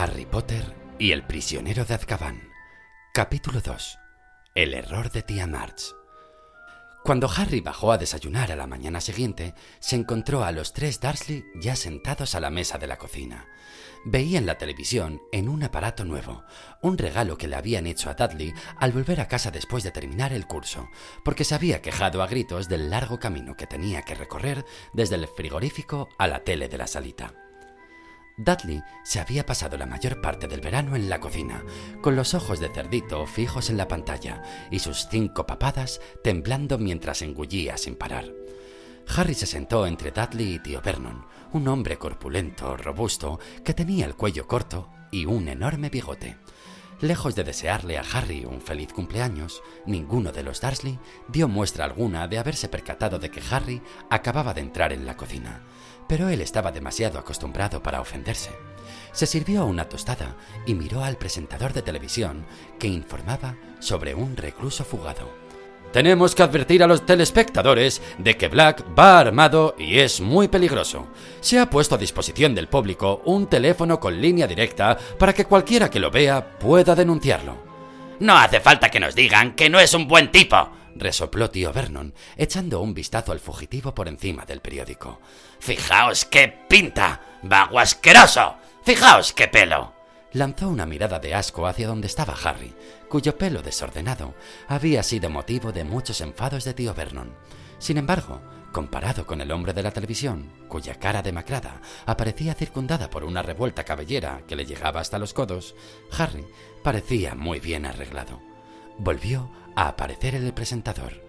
Harry Potter y el prisionero de Azkaban. Capítulo 2. El error de tía March. Cuando Harry bajó a desayunar a la mañana siguiente, se encontró a los tres Dursley ya sentados a la mesa de la cocina. Veían la televisión en un aparato nuevo, un regalo que le habían hecho a Dudley al volver a casa después de terminar el curso, porque se había quejado a gritos del largo camino que tenía que recorrer desde el frigorífico a la tele de la salita. Dudley se había pasado la mayor parte del verano en la cocina, con los ojos de cerdito fijos en la pantalla y sus cinco papadas temblando mientras engullía sin parar. Harry se sentó entre Dudley y tío Vernon, un hombre corpulento, robusto, que tenía el cuello corto y un enorme bigote. Lejos de desearle a Harry un feliz cumpleaños, ninguno de los Dursley dio muestra alguna de haberse percatado de que Harry acababa de entrar en la cocina pero él estaba demasiado acostumbrado para ofenderse. Se sirvió una tostada y miró al presentador de televisión que informaba sobre un recluso fugado. Tenemos que advertir a los telespectadores de que Black va armado y es muy peligroso. Se ha puesto a disposición del público un teléfono con línea directa para que cualquiera que lo vea pueda denunciarlo. No hace falta que nos digan que no es un buen tipo, resopló tío Vernon, echando un vistazo al fugitivo por encima del periódico. Fijaos qué pinta. Vago asqueroso. Fijaos qué pelo. Lanzó una mirada de asco hacia donde estaba Harry, cuyo pelo desordenado había sido motivo de muchos enfados de tío Vernon. Sin embargo, comparado con el hombre de la televisión, cuya cara demacrada aparecía circundada por una revuelta cabellera que le llegaba hasta los codos, Harry parecía muy bien arreglado. Volvió a aparecer el presentador.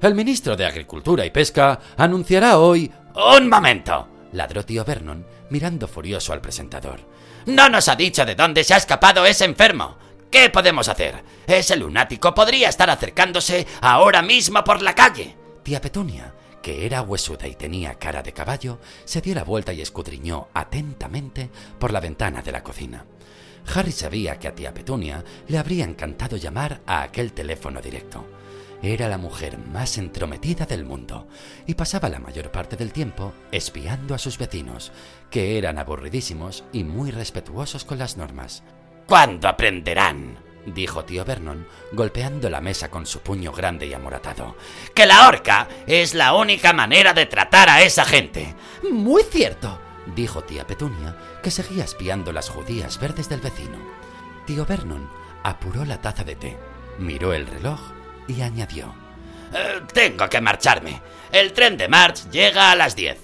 El ministro de Agricultura y Pesca anunciará hoy... ¡Un momento! Ladró tío Vernon, mirando furioso al presentador. No nos ha dicho de dónde se ha escapado ese enfermo. ¿Qué podemos hacer? Ese lunático podría estar acercándose ahora mismo por la calle. Tía Petunia, que era huesuda y tenía cara de caballo, se dio la vuelta y escudriñó atentamente por la ventana de la cocina. Harry sabía que a tía Petunia le habría encantado llamar a aquel teléfono directo. Era la mujer más entrometida del mundo y pasaba la mayor parte del tiempo espiando a sus vecinos, que eran aburridísimos y muy respetuosos con las normas. ¿Cuándo aprenderán? dijo tío Vernon, golpeando la mesa con su puño grande y amoratado. Que la horca es la única manera de tratar a esa gente. Muy cierto, dijo tía Petunia, que seguía espiando las judías verdes del vecino. Tío Vernon apuró la taza de té, miró el reloj y añadió: eh, Tengo que marcharme. El tren de March llega a las diez.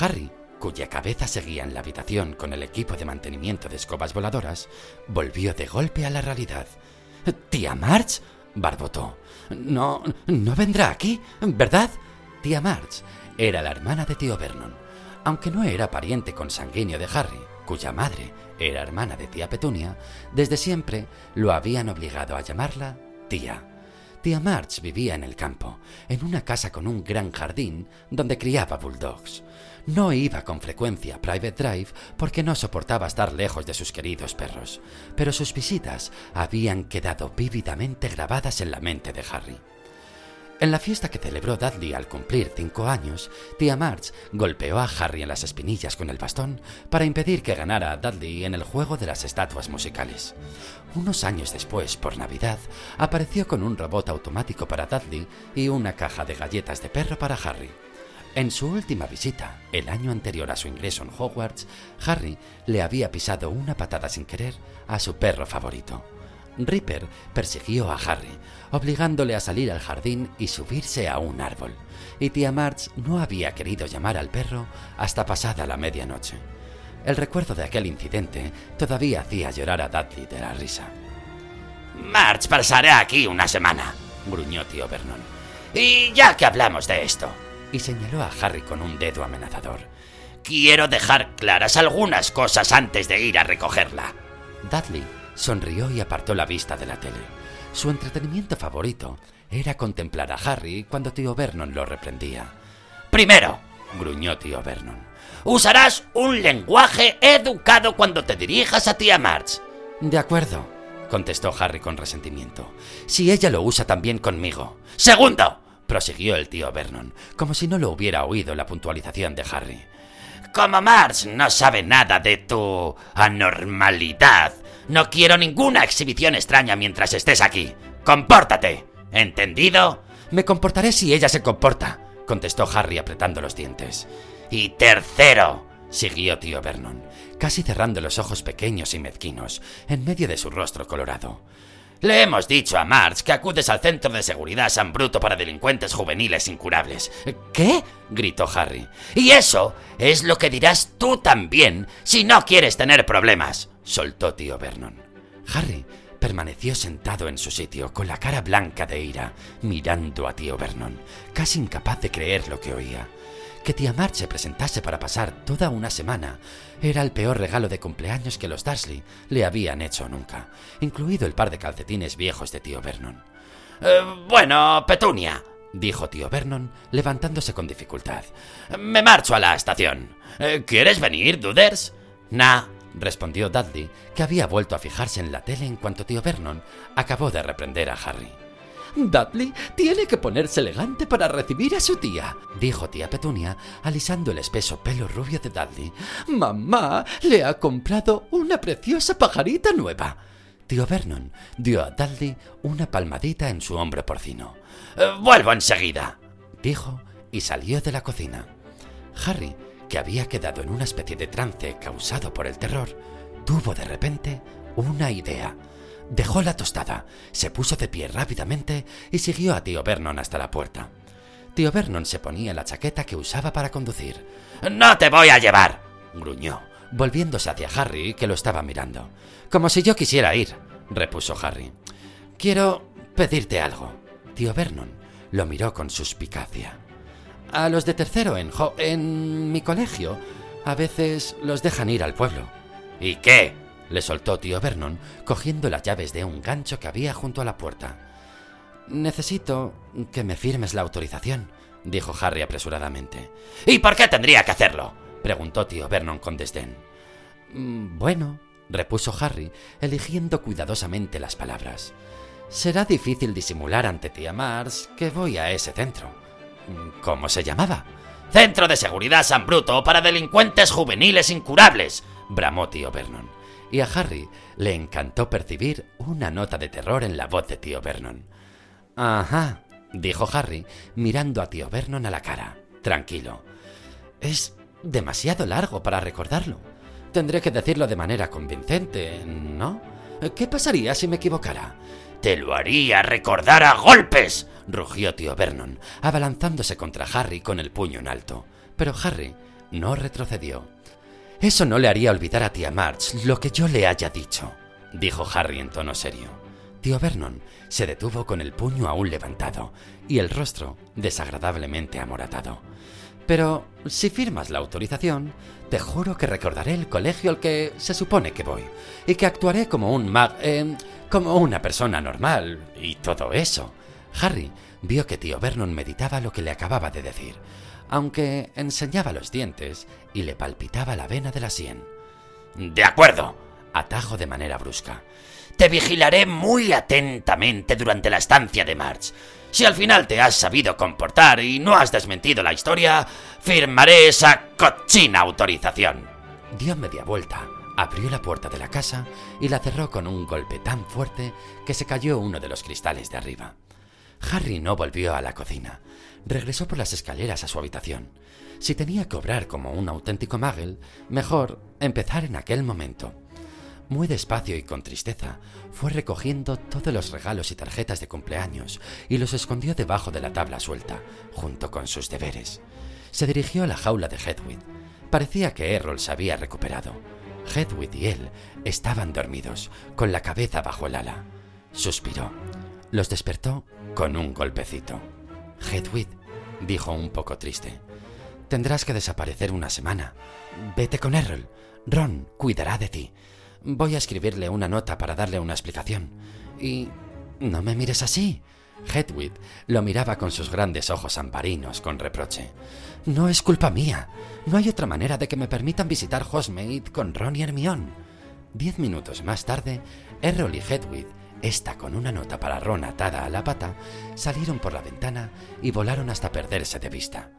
Harry, cuya cabeza seguía en la habitación con el equipo de mantenimiento de escobas voladoras, volvió de golpe a la realidad. ¿Tía March? barbotó. No, no vendrá aquí, ¿verdad? Tía March era la hermana de tío Vernon, aunque no era pariente consanguíneo de Harry, cuya madre era hermana de tía Petunia, desde siempre lo habían obligado a llamarla tía. Tía March vivía en el campo, en una casa con un gran jardín donde criaba bulldogs. No iba con frecuencia a Private Drive porque no soportaba estar lejos de sus queridos perros, pero sus visitas habían quedado vívidamente grabadas en la mente de Harry. En la fiesta que celebró Dudley al cumplir cinco años, tía March golpeó a Harry en las espinillas con el bastón para impedir que ganara a Dudley en el juego de las estatuas musicales. Unos años después, por Navidad, apareció con un robot automático para Dudley y una caja de galletas de perro para Harry. En su última visita, el año anterior a su ingreso en Hogwarts, Harry le había pisado una patada sin querer a su perro favorito. Ripper persiguió a Harry, obligándole a salir al jardín y subirse a un árbol, y tía March no había querido llamar al perro hasta pasada la medianoche. El recuerdo de aquel incidente todavía hacía llorar a Dudley de la risa. March pasará aquí una semana, gruñó tío Vernon. Y ya que hablamos de esto, y señaló a Harry con un dedo amenazador, quiero dejar claras algunas cosas antes de ir a recogerla. Dudley sonrió y apartó la vista de la tele. Su entretenimiento favorito era contemplar a Harry cuando tío Vernon lo reprendía. Primero, gruñó tío Vernon, usarás un lenguaje educado cuando te dirijas a tía March. De acuerdo, contestó Harry con resentimiento. Si ella lo usa también conmigo. Segundo, prosiguió el tío Vernon, como si no lo hubiera oído la puntualización de Harry. Como Mars no sabe nada de tu anormalidad, no quiero ninguna exhibición extraña mientras estés aquí. ¡Compórtate! ¿Entendido? Me comportaré si ella se comporta, contestó Harry apretando los dientes. Y tercero, siguió tío Vernon, casi cerrando los ojos pequeños y mezquinos en medio de su rostro colorado. Le hemos dicho a March que acudes al centro de seguridad San Bruto para delincuentes juveniles incurables. ¿Qué? gritó Harry. Y eso es lo que dirás tú también si no quieres tener problemas, soltó tío Vernon. Harry permaneció sentado en su sitio, con la cara blanca de ira, mirando a tío Vernon, casi incapaz de creer lo que oía. Que tía March se presentase para pasar toda una semana era el peor regalo de cumpleaños que los Dursley le habían hecho nunca, incluido el par de calcetines viejos de tío Vernon. Eh, bueno, Petunia, dijo tío Vernon, levantándose con dificultad. Me marcho a la estación. Eh, ¿Quieres venir, Duders? Nah, respondió Dudley, que había vuelto a fijarse en la tele en cuanto tío Vernon acabó de reprender a Harry. Dudley tiene que ponerse elegante para recibir a su tía, dijo tía Petunia, alisando el espeso pelo rubio de Dudley. Mamá le ha comprado una preciosa pajarita nueva. Tío Vernon dio a Dudley una palmadita en su hombro porcino. Eh, vuelvo enseguida, dijo y salió de la cocina. Harry, que había quedado en una especie de trance causado por el terror, tuvo de repente una idea. Dejó la tostada, se puso de pie rápidamente y siguió a tío Vernon hasta la puerta. Tío Vernon se ponía la chaqueta que usaba para conducir. No te voy a llevar, gruñó, volviéndose hacia Harry, que lo estaba mirando. Como si yo quisiera ir, repuso Harry. Quiero pedirte algo. Tío Vernon lo miró con suspicacia. A los de tercero en, en mi colegio, a veces los dejan ir al pueblo. ¿Y qué? le soltó tío Vernon, cogiendo las llaves de un gancho que había junto a la puerta. Necesito que me firmes la autorización, dijo Harry apresuradamente. ¿Y por qué tendría que hacerlo? preguntó tío Vernon con desdén. Mm, bueno, repuso Harry, eligiendo cuidadosamente las palabras. Será difícil disimular ante tía Mars que voy a ese centro. ¿Cómo se llamaba? Centro de Seguridad San Bruto para delincuentes juveniles incurables, bramó tío Vernon y a Harry le encantó percibir una nota de terror en la voz de tío Vernon. Ajá, dijo Harry, mirando a tío Vernon a la cara, tranquilo. Es demasiado largo para recordarlo. Tendré que decirlo de manera convincente, ¿no? ¿Qué pasaría si me equivocara? Te lo haría recordar a golpes, rugió tío Vernon, abalanzándose contra Harry con el puño en alto. Pero Harry no retrocedió. Eso no le haría olvidar a tía March lo que yo le haya dicho, dijo Harry en tono serio. Tío Vernon se detuvo con el puño aún levantado y el rostro desagradablemente amoratado. Pero si firmas la autorización, te juro que recordaré el colegio al que se supone que voy y que actuaré como un mag... Eh, como una persona normal y todo eso. Harry vio que tío Vernon meditaba lo que le acababa de decir aunque enseñaba los dientes y le palpitaba la vena de la sien. De acuerdo, atajo de manera brusca. Te vigilaré muy atentamente durante la estancia de March. Si al final te has sabido comportar y no has desmentido la historia, firmaré esa cochina autorización. Dio media vuelta, abrió la puerta de la casa y la cerró con un golpe tan fuerte que se cayó uno de los cristales de arriba. Harry no volvió a la cocina. Regresó por las escaleras a su habitación. Si tenía que obrar como un auténtico magel, mejor empezar en aquel momento. Muy despacio y con tristeza, fue recogiendo todos los regalos y tarjetas de cumpleaños y los escondió debajo de la tabla suelta, junto con sus deberes. Se dirigió a la jaula de Hedwig. Parecía que Errol se había recuperado. Hedwig y él estaban dormidos, con la cabeza bajo el ala. Suspiró. Los despertó con un golpecito. Hedwig, dijo un poco triste, tendrás que desaparecer una semana. Vete con Errol. Ron cuidará de ti. Voy a escribirle una nota para darle una explicación. Y... No me mires así. Hedwig lo miraba con sus grandes ojos amparinos con reproche. No es culpa mía. No hay otra manera de que me permitan visitar Hogsmeade con Ron y Hermione. Diez minutos más tarde, Errol y Hedwig esta con una nota para Ron atada a la pata, salieron por la ventana y volaron hasta perderse de vista.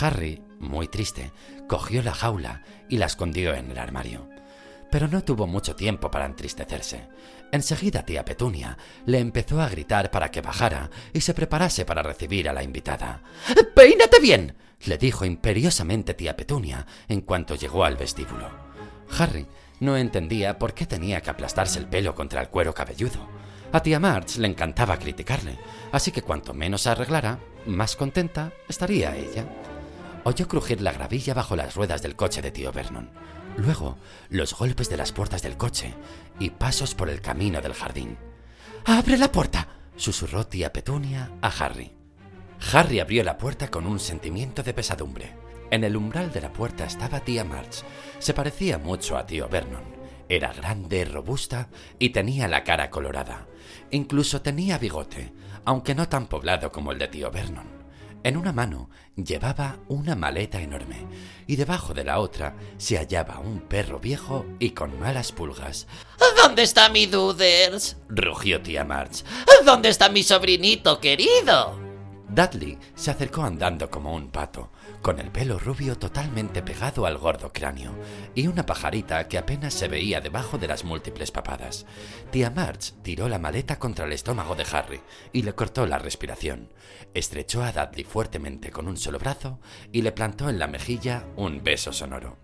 Harry, muy triste, cogió la jaula y la escondió en el armario. Pero no tuvo mucho tiempo para entristecerse. Enseguida tía Petunia le empezó a gritar para que bajara y se preparase para recibir a la invitada. ¡Peínate bien! le dijo imperiosamente tía Petunia en cuanto llegó al vestíbulo. Harry no entendía por qué tenía que aplastarse el pelo contra el cuero cabelludo. A tía March le encantaba criticarle, así que cuanto menos se arreglara, más contenta estaría ella. Oyó crujir la gravilla bajo las ruedas del coche de tío Vernon. Luego, los golpes de las puertas del coche y pasos por el camino del jardín. ¡Abre la puerta! susurró tía Petunia a Harry. Harry abrió la puerta con un sentimiento de pesadumbre. En el umbral de la puerta estaba tía March. Se parecía mucho a tío Vernon. Era grande, robusta y tenía la cara colorada. Incluso tenía bigote, aunque no tan poblado como el de tío Vernon. En una mano llevaba una maleta enorme y debajo de la otra se hallaba un perro viejo y con malas pulgas. ¿Dónde está mi Duders? rugió tía March. ¿Dónde está mi sobrinito querido? Dudley se acercó andando como un pato, con el pelo rubio totalmente pegado al gordo cráneo y una pajarita que apenas se veía debajo de las múltiples papadas. Tía March tiró la maleta contra el estómago de Harry y le cortó la respiración. Estrechó a Dudley fuertemente con un solo brazo y le plantó en la mejilla un beso sonoro.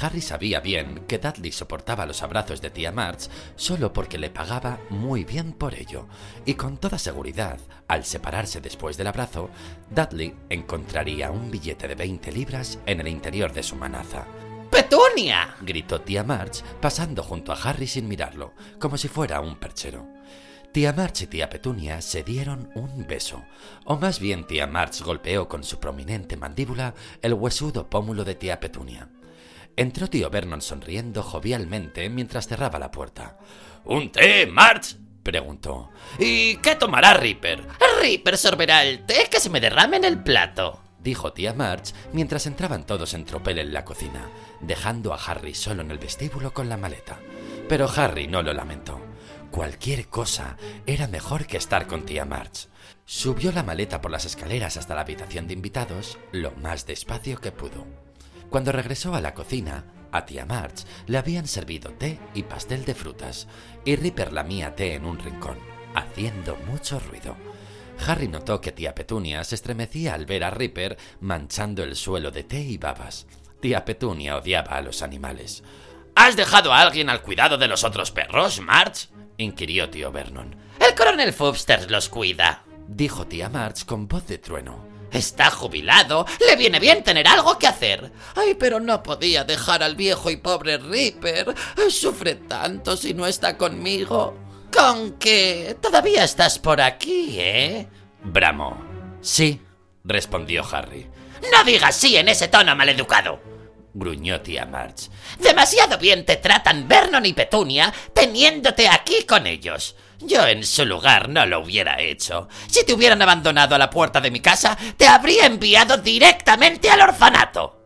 Harry sabía bien que Dudley soportaba los abrazos de tía March solo porque le pagaba muy bien por ello, y con toda seguridad, al separarse después del abrazo, Dudley encontraría un billete de 20 libras en el interior de su manaza. ¡Petunia! gritó tía March, pasando junto a Harry sin mirarlo, como si fuera un perchero. Tía March y tía Petunia se dieron un beso, o más bien tía March golpeó con su prominente mandíbula el huesudo pómulo de tía Petunia. Entró tío Vernon sonriendo jovialmente mientras cerraba la puerta. ¿Un té, March? preguntó. ¿Y qué tomará Ripper? Ripper sorberá el té que se me derrame en el plato, dijo tía March mientras entraban todos en tropel en la cocina, dejando a Harry solo en el vestíbulo con la maleta. Pero Harry no lo lamentó. Cualquier cosa era mejor que estar con tía March. Subió la maleta por las escaleras hasta la habitación de invitados lo más despacio que pudo. Cuando regresó a la cocina, a tía March le habían servido té y pastel de frutas, y Ripper lamía té en un rincón, haciendo mucho ruido. Harry notó que tía Petunia se estremecía al ver a Ripper manchando el suelo de té y babas. Tía Petunia odiaba a los animales. ¿Has dejado a alguien al cuidado de los otros perros, March? inquirió tío Vernon. El coronel Fubster los cuida, dijo tía March con voz de trueno. Está jubilado. Le viene bien tener algo que hacer. Ay, pero no podía dejar al viejo y pobre Ripper. Sufre tanto si no está conmigo. ¿Con qué? Todavía estás por aquí, ¿eh? Bramó. Sí, respondió Harry. No digas sí en ese tono maleducado. Gruñó tía March. Demasiado bien te tratan Vernon y Petunia teniéndote aquí con ellos. Yo en su lugar no lo hubiera hecho. Si te hubieran abandonado a la puerta de mi casa, te habría enviado directamente al orfanato.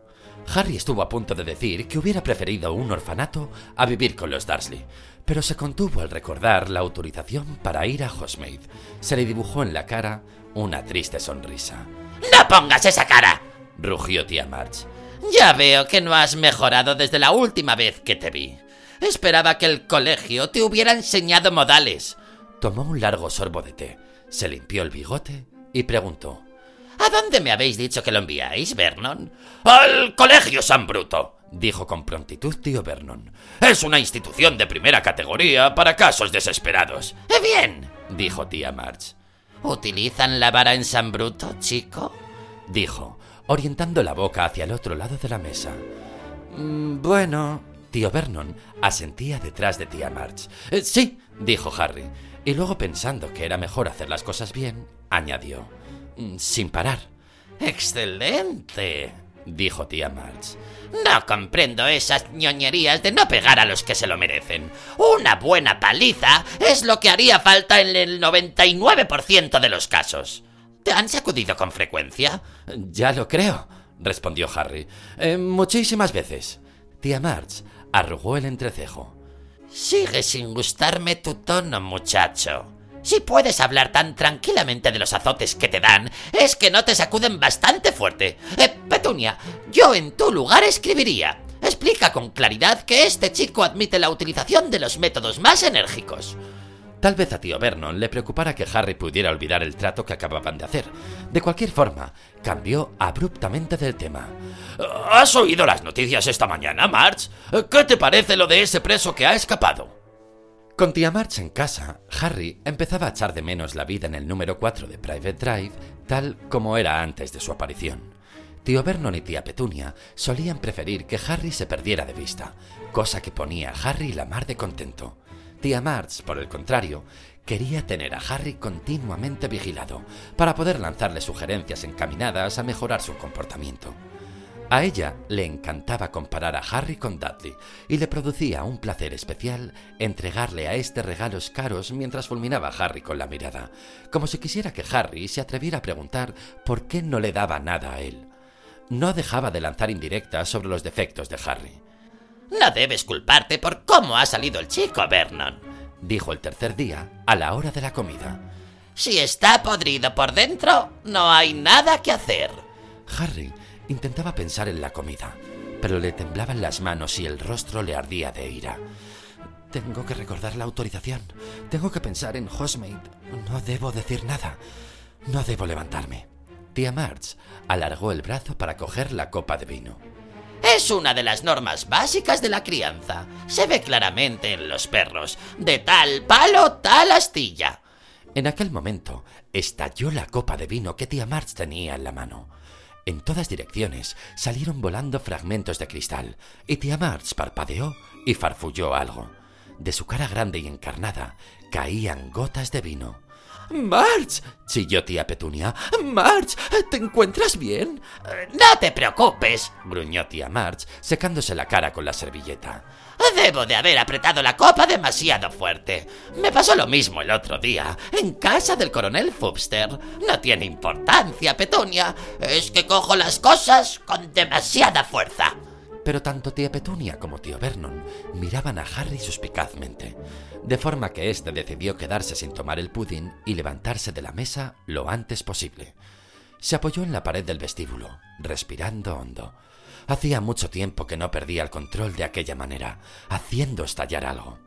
Harry estuvo a punto de decir que hubiera preferido un orfanato a vivir con los Dursley, pero se contuvo al recordar la autorización para ir a Hogsmeade. Se le dibujó en la cara una triste sonrisa. ¡No pongas esa cara! rugió tía March. Ya veo que no has mejorado desde la última vez que te vi. Esperaba que el colegio te hubiera enseñado modales. Tomó un largo sorbo de té, se limpió el bigote y preguntó. ¿A dónde me habéis dicho que lo enviáis, Vernon? Al Colegio San Bruto, dijo con prontitud tío Vernon. Es una institución de primera categoría para casos desesperados. Eh, bien, dijo tía March. ¿Utilizan la vara en San Bruto, chico? dijo, orientando la boca hacia el otro lado de la mesa. Mm, bueno, tío Vernon asentía detrás de tía March. Eh, sí, dijo Harry y luego pensando que era mejor hacer las cosas bien, añadió, mm, sin parar. Excelente, dijo tía March. No comprendo esas ñoñerías de no pegar a los que se lo merecen. Una buena paliza es lo que haría falta en el 99% de los casos. ¿Te han sacudido con frecuencia? Ya lo creo, respondió Harry. Eh, muchísimas veces. Tía March arrugó el entrecejo. Sigue sin gustarme tu tono, muchacho. Si puedes hablar tan tranquilamente de los azotes que te dan, es que no te sacuden bastante fuerte. Eh, Petunia, yo en tu lugar escribiría. Explica con claridad que este chico admite la utilización de los métodos más enérgicos. Tal vez a tío Vernon le preocupara que Harry pudiera olvidar el trato que acababan de hacer. De cualquier forma, cambió abruptamente del tema. ¿Has oído las noticias esta mañana, March? ¿Qué te parece lo de ese preso que ha escapado? Con tía March en casa, Harry empezaba a echar de menos la vida en el número 4 de Private Drive, tal como era antes de su aparición. Tío Vernon y tía Petunia solían preferir que Harry se perdiera de vista, cosa que ponía a Harry la mar de contento. Tía March, por el contrario, quería tener a Harry continuamente vigilado para poder lanzarle sugerencias encaminadas a mejorar su comportamiento. A ella le encantaba comparar a Harry con Dudley y le producía un placer especial entregarle a este regalos caros mientras fulminaba a Harry con la mirada, como si quisiera que Harry se atreviera a preguntar por qué no le daba nada a él. No dejaba de lanzar indirectas sobre los defectos de Harry. No debes culparte por cómo ha salido el chico, Vernon, dijo el tercer día, a la hora de la comida. Si está podrido por dentro, no hay nada que hacer. Harry intentaba pensar en la comida, pero le temblaban las manos y el rostro le ardía de ira. Tengo que recordar la autorización. Tengo que pensar en Hostmate. No debo decir nada. No debo levantarme. Tía March alargó el brazo para coger la copa de vino. Es una de las normas básicas de la crianza. Se ve claramente en los perros. De tal palo, tal astilla. En aquel momento estalló la copa de vino que tía March tenía en la mano. En todas direcciones salieron volando fragmentos de cristal, y tía March parpadeó y farfulló algo. De su cara grande y encarnada caían gotas de vino. March, chilló tía Petunia. March, ¿te encuentras bien? No te preocupes, gruñó tía March, secándose la cara con la servilleta. Debo de haber apretado la copa demasiado fuerte. Me pasó lo mismo el otro día, en casa del coronel Fubster. No tiene importancia, Petunia. Es que cojo las cosas con demasiada fuerza. Pero tanto tía Petunia como tío Vernon miraban a Harry suspicazmente de forma que éste decidió quedarse sin tomar el pudding y levantarse de la mesa lo antes posible. Se apoyó en la pared del vestíbulo, respirando hondo. Hacía mucho tiempo que no perdía el control de aquella manera, haciendo estallar algo.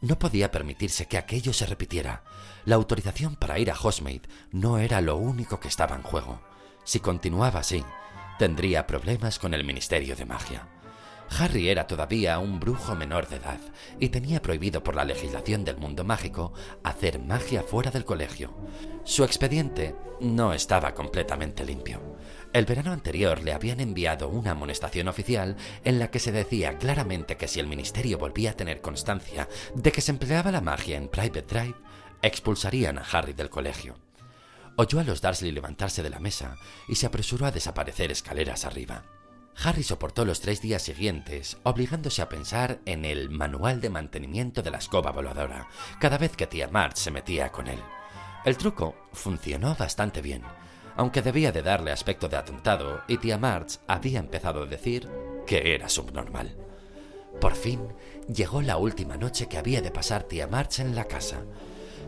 No podía permitirse que aquello se repitiera. La autorización para ir a Hostmate no era lo único que estaba en juego. Si continuaba así, tendría problemas con el Ministerio de Magia. Harry era todavía un brujo menor de edad y tenía prohibido por la legislación del mundo mágico hacer magia fuera del colegio. Su expediente no estaba completamente limpio. El verano anterior le habían enviado una amonestación oficial en la que se decía claramente que si el ministerio volvía a tener constancia de que se empleaba la magia en Private Drive, expulsarían a Harry del colegio. Oyó a los Dursley levantarse de la mesa y se apresuró a desaparecer escaleras arriba. Harry soportó los tres días siguientes, obligándose a pensar en el manual de mantenimiento de la escoba voladora, cada vez que tía March se metía con él. El truco funcionó bastante bien, aunque debía de darle aspecto de atontado, y tía March había empezado a decir que era subnormal. Por fin llegó la última noche que había de pasar tía March en la casa.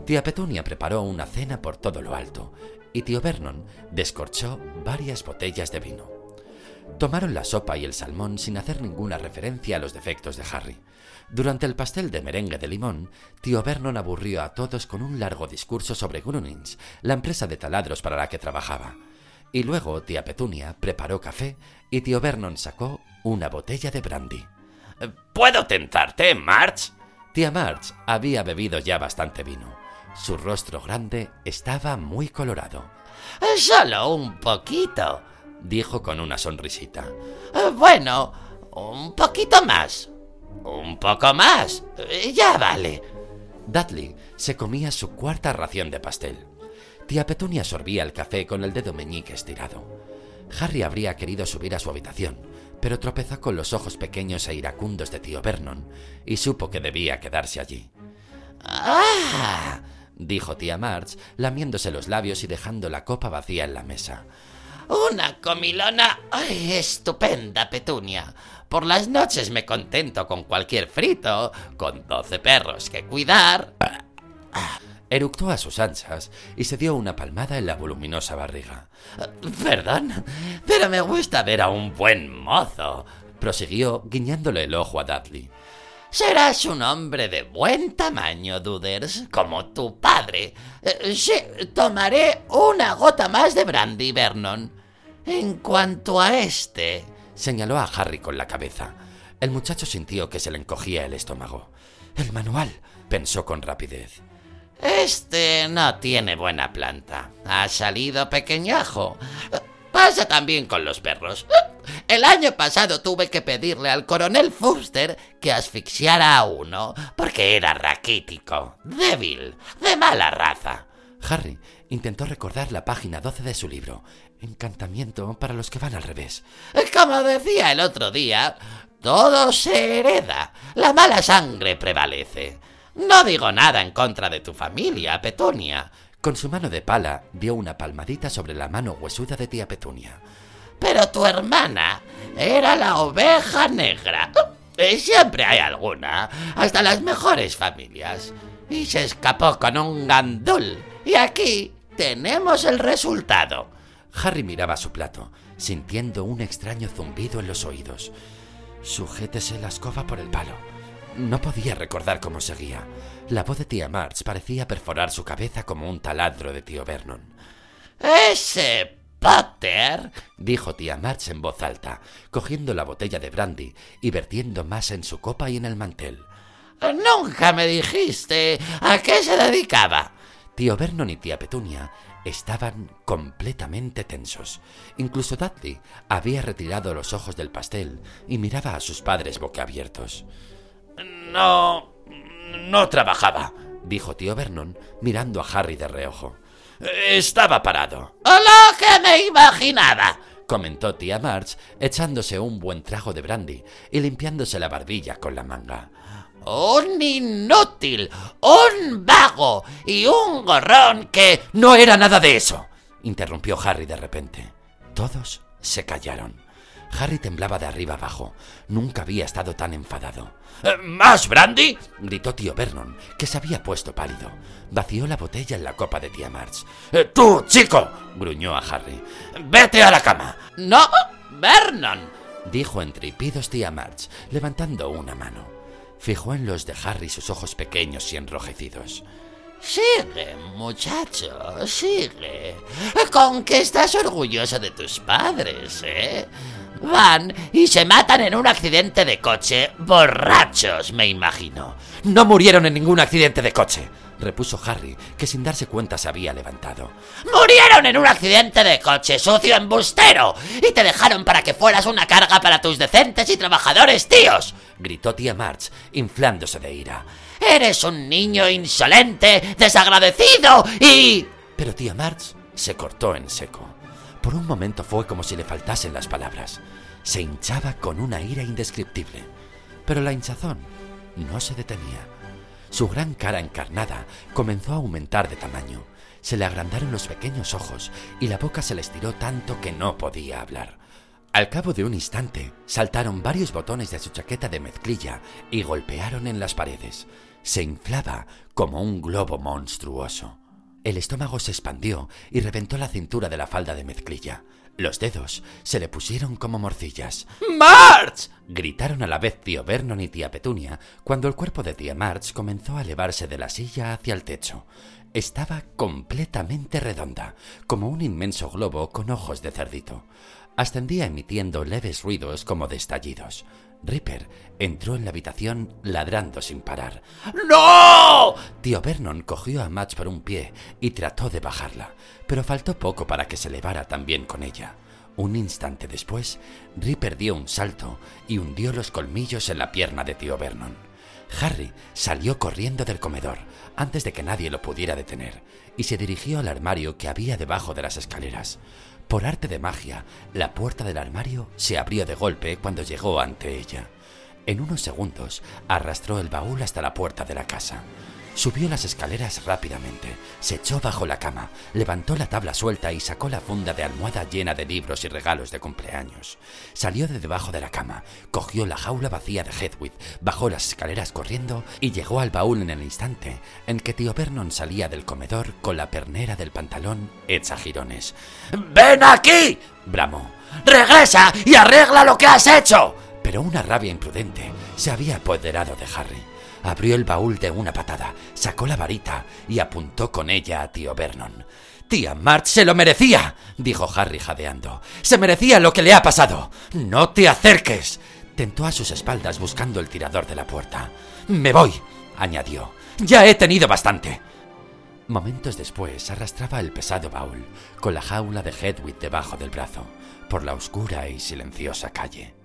Tía Petunia preparó una cena por todo lo alto, y tío Vernon descorchó varias botellas de vino. Tomaron la sopa y el salmón sin hacer ninguna referencia a los defectos de Harry. Durante el pastel de merengue de limón, tío Vernon aburrió a todos con un largo discurso sobre Grunings, la empresa de taladros para la que trabajaba. Y luego tía Petunia preparó café y tío Vernon sacó una botella de brandy. ¿Puedo tentarte, March? Tía March había bebido ya bastante vino. Su rostro grande estaba muy colorado. Solo un poquito, dijo con una sonrisita. Eh, bueno, un poquito más. Un poco más. Eh, ya vale. Dudley se comía su cuarta ración de pastel. Tía Petunia sorbía el café con el dedo meñique estirado. Harry habría querido subir a su habitación, pero tropezó con los ojos pequeños e iracundos de tío Vernon y supo que debía quedarse allí. ¡Ah! dijo tía March, lamiéndose los labios y dejando la copa vacía en la mesa. Una comilona ay, estupenda, Petunia. Por las noches me contento con cualquier frito, con doce perros que cuidar. Eructó a sus anchas y se dio una palmada en la voluminosa barriga. Perdón, pero me gusta ver a un buen mozo, prosiguió guiñándole el ojo a Dudley. Serás un hombre de buen tamaño, Duders, como tu padre. Eh, sí, tomaré una gota más de brandy, Vernon. En cuanto a este, señaló a Harry con la cabeza. El muchacho sintió que se le encogía el estómago. El manual, pensó con rapidez. Este no tiene buena planta. Ha salido pequeñajo. Pasa también con los perros. El año pasado tuve que pedirle al coronel Fuster que asfixiara a uno porque era raquítico, débil, de mala raza. Harry intentó recordar la página 12 de su libro, Encantamiento para los que van al revés. Como decía el otro día, todo se hereda. La mala sangre prevalece. No digo nada en contra de tu familia, Petunia. Con su mano de pala dio una palmadita sobre la mano huesuda de tía Petunia. Pero tu hermana era la oveja negra. Siempre hay alguna, hasta las mejores familias. Y se escapó con un gandul. Y aquí tenemos el resultado. Harry miraba su plato, sintiendo un extraño zumbido en los oídos. Sujétese la escoba por el palo. No podía recordar cómo seguía. La voz de tía March parecía perforar su cabeza como un taladro de tío Vernon. ¡Ese Potter! dijo tía March en voz alta, cogiendo la botella de brandy y vertiendo más en su copa y en el mantel. Nunca me dijiste a qué se dedicaba. Tío Vernon y tía Petunia estaban completamente tensos. Incluso Dudley había retirado los ojos del pastel y miraba a sus padres boquiabiertos. No... no trabajaba, dijo tío Vernon, mirando a Harry de reojo. Estaba parado. ¡Lo que me imaginaba! comentó tía March, echándose un buen trago de brandy y limpiándose la barbilla con la manga. Un inútil, un vago y un gorrón que... No era nada de eso, interrumpió Harry de repente. Todos se callaron. Harry temblaba de arriba abajo. Nunca había estado tan enfadado. Eh, ¿Más brandy? gritó tío Vernon, que se había puesto pálido. Vació la botella en la copa de tía March. Eh, ¡Tú, chico! gruñó a Harry. ¡Vete a la cama! ¡No, Vernon! dijo entre tía March, levantando una mano. Fijó en los de Harry sus ojos pequeños y enrojecidos. Sigue, muchacho, sigue. Con que estás orgulloso de tus padres, ¿eh? Van y se matan en un accidente de coche. Borrachos, me imagino. No murieron en ningún accidente de coche, repuso Harry, que sin darse cuenta se había levantado. Murieron en un accidente de coche, sucio embustero, y te dejaron para que fueras una carga para tus decentes y trabajadores tíos, gritó tía March, inflándose de ira. Eres un niño insolente, desagradecido y... Pero tía March se cortó en seco. Por un momento fue como si le faltasen las palabras. Se hinchaba con una ira indescriptible. Pero la hinchazón no se detenía. Su gran cara encarnada comenzó a aumentar de tamaño. Se le agrandaron los pequeños ojos y la boca se le estiró tanto que no podía hablar. Al cabo de un instante, saltaron varios botones de su chaqueta de mezclilla y golpearon en las paredes. Se inflaba como un globo monstruoso. El estómago se expandió y reventó la cintura de la falda de mezclilla. Los dedos se le pusieron como morcillas. ¡March! gritaron a la vez tío Vernon y tía Petunia cuando el cuerpo de tía March comenzó a elevarse de la silla hacia el techo. Estaba completamente redonda, como un inmenso globo con ojos de cerdito. Ascendía emitiendo leves ruidos como de estallidos. Ripper entró en la habitación ladrando sin parar. ¡No! Tío Vernon cogió a Match por un pie y trató de bajarla, pero faltó poco para que se elevara también con ella. Un instante después, Ripper dio un salto y hundió los colmillos en la pierna de tío Vernon. Harry salió corriendo del comedor antes de que nadie lo pudiera detener y se dirigió al armario que había debajo de las escaleras. Por arte de magia, la puerta del armario se abrió de golpe cuando llegó ante ella. En unos segundos arrastró el baúl hasta la puerta de la casa. Subió las escaleras rápidamente, se echó bajo la cama, levantó la tabla suelta y sacó la funda de almohada llena de libros y regalos de cumpleaños. Salió de debajo de la cama, cogió la jaula vacía de Hedwig, bajó las escaleras corriendo y llegó al baúl en el instante en que tío Vernon salía del comedor con la pernera del pantalón hecha jirones. ¡Ven aquí! bramó. ¡Regresa y arregla lo que has hecho! Pero una rabia imprudente se había apoderado de Harry. Abrió el baúl de una patada, sacó la varita y apuntó con ella a tío Vernon. Tía March se lo merecía, dijo Harry jadeando. Se merecía lo que le ha pasado. No te acerques. Tentó a sus espaldas buscando el tirador de la puerta. Me voy, añadió. Ya he tenido bastante. Momentos después arrastraba el pesado baúl, con la jaula de Hedwig debajo del brazo, por la oscura y silenciosa calle.